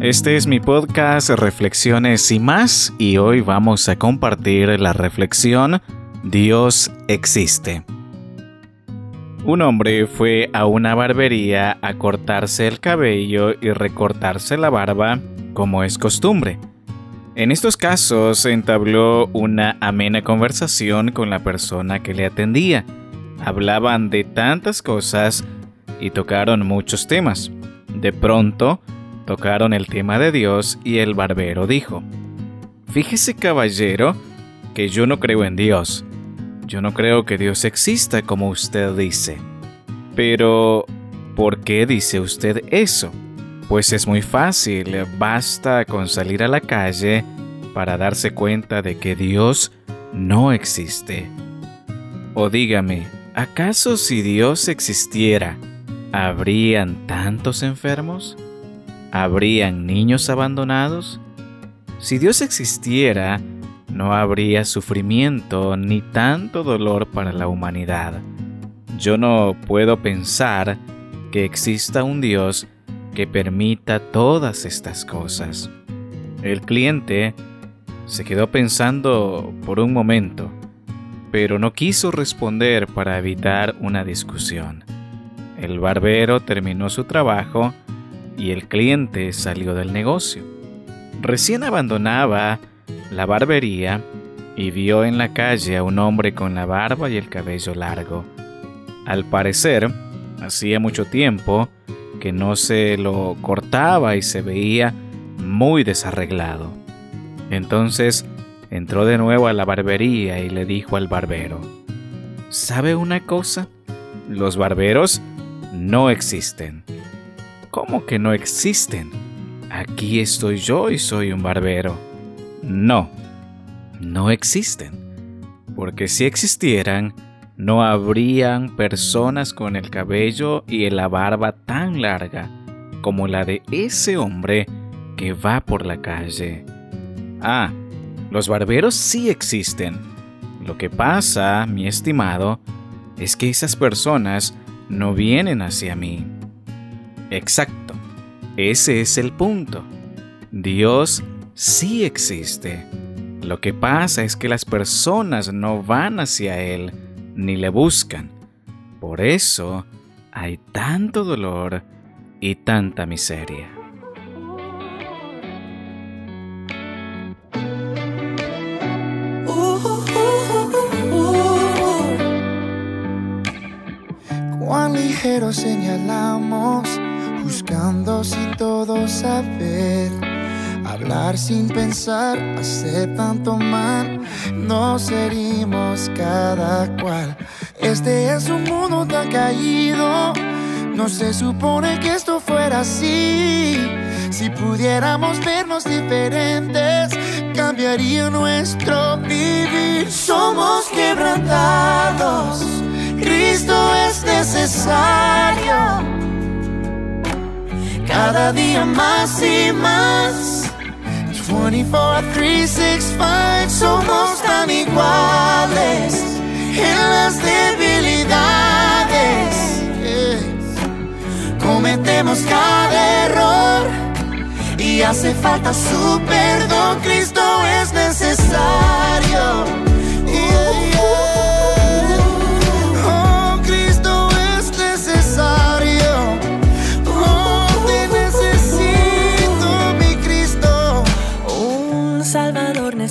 Este es mi podcast Reflexiones y más y hoy vamos a compartir la reflexión Dios existe. Un hombre fue a una barbería a cortarse el cabello y recortarse la barba como es costumbre. En estos casos entabló una amena conversación con la persona que le atendía. Hablaban de tantas cosas y tocaron muchos temas. De pronto, Tocaron el tema de Dios y el barbero dijo, Fíjese caballero que yo no creo en Dios. Yo no creo que Dios exista como usted dice. Pero, ¿por qué dice usted eso? Pues es muy fácil, basta con salir a la calle para darse cuenta de que Dios no existe. O dígame, ¿acaso si Dios existiera, habrían tantos enfermos? ¿Habrían niños abandonados? Si Dios existiera, no habría sufrimiento ni tanto dolor para la humanidad. Yo no puedo pensar que exista un Dios que permita todas estas cosas. El cliente se quedó pensando por un momento, pero no quiso responder para evitar una discusión. El barbero terminó su trabajo y el cliente salió del negocio. Recién abandonaba la barbería y vio en la calle a un hombre con la barba y el cabello largo. Al parecer, hacía mucho tiempo que no se lo cortaba y se veía muy desarreglado. Entonces entró de nuevo a la barbería y le dijo al barbero, ¿sabe una cosa? Los barberos no existen. ¿Cómo que no existen? Aquí estoy yo y soy un barbero. No, no existen. Porque si existieran, no habrían personas con el cabello y la barba tan larga como la de ese hombre que va por la calle. Ah, los barberos sí existen. Lo que pasa, mi estimado, es que esas personas no vienen hacia mí. Exacto. Ese es el punto. Dios sí existe. Lo que pasa es que las personas no van hacia Él ni le buscan. Por eso hay tanto dolor y tanta miseria. Cuán ligero señalamos buscando sin todo saber. Hablar sin pensar hace tanto mal, nos herimos cada cual. Este es un mundo tan caído, no se supone que esto fuera así. Si pudiéramos vernos diferentes, cambiaría nuestro vivir. Somos quebrantados, cada día más y más. 24, 365 somos tan iguales en las debilidades. Cometemos cada error y hace falta su perdón. Cristo es necesario.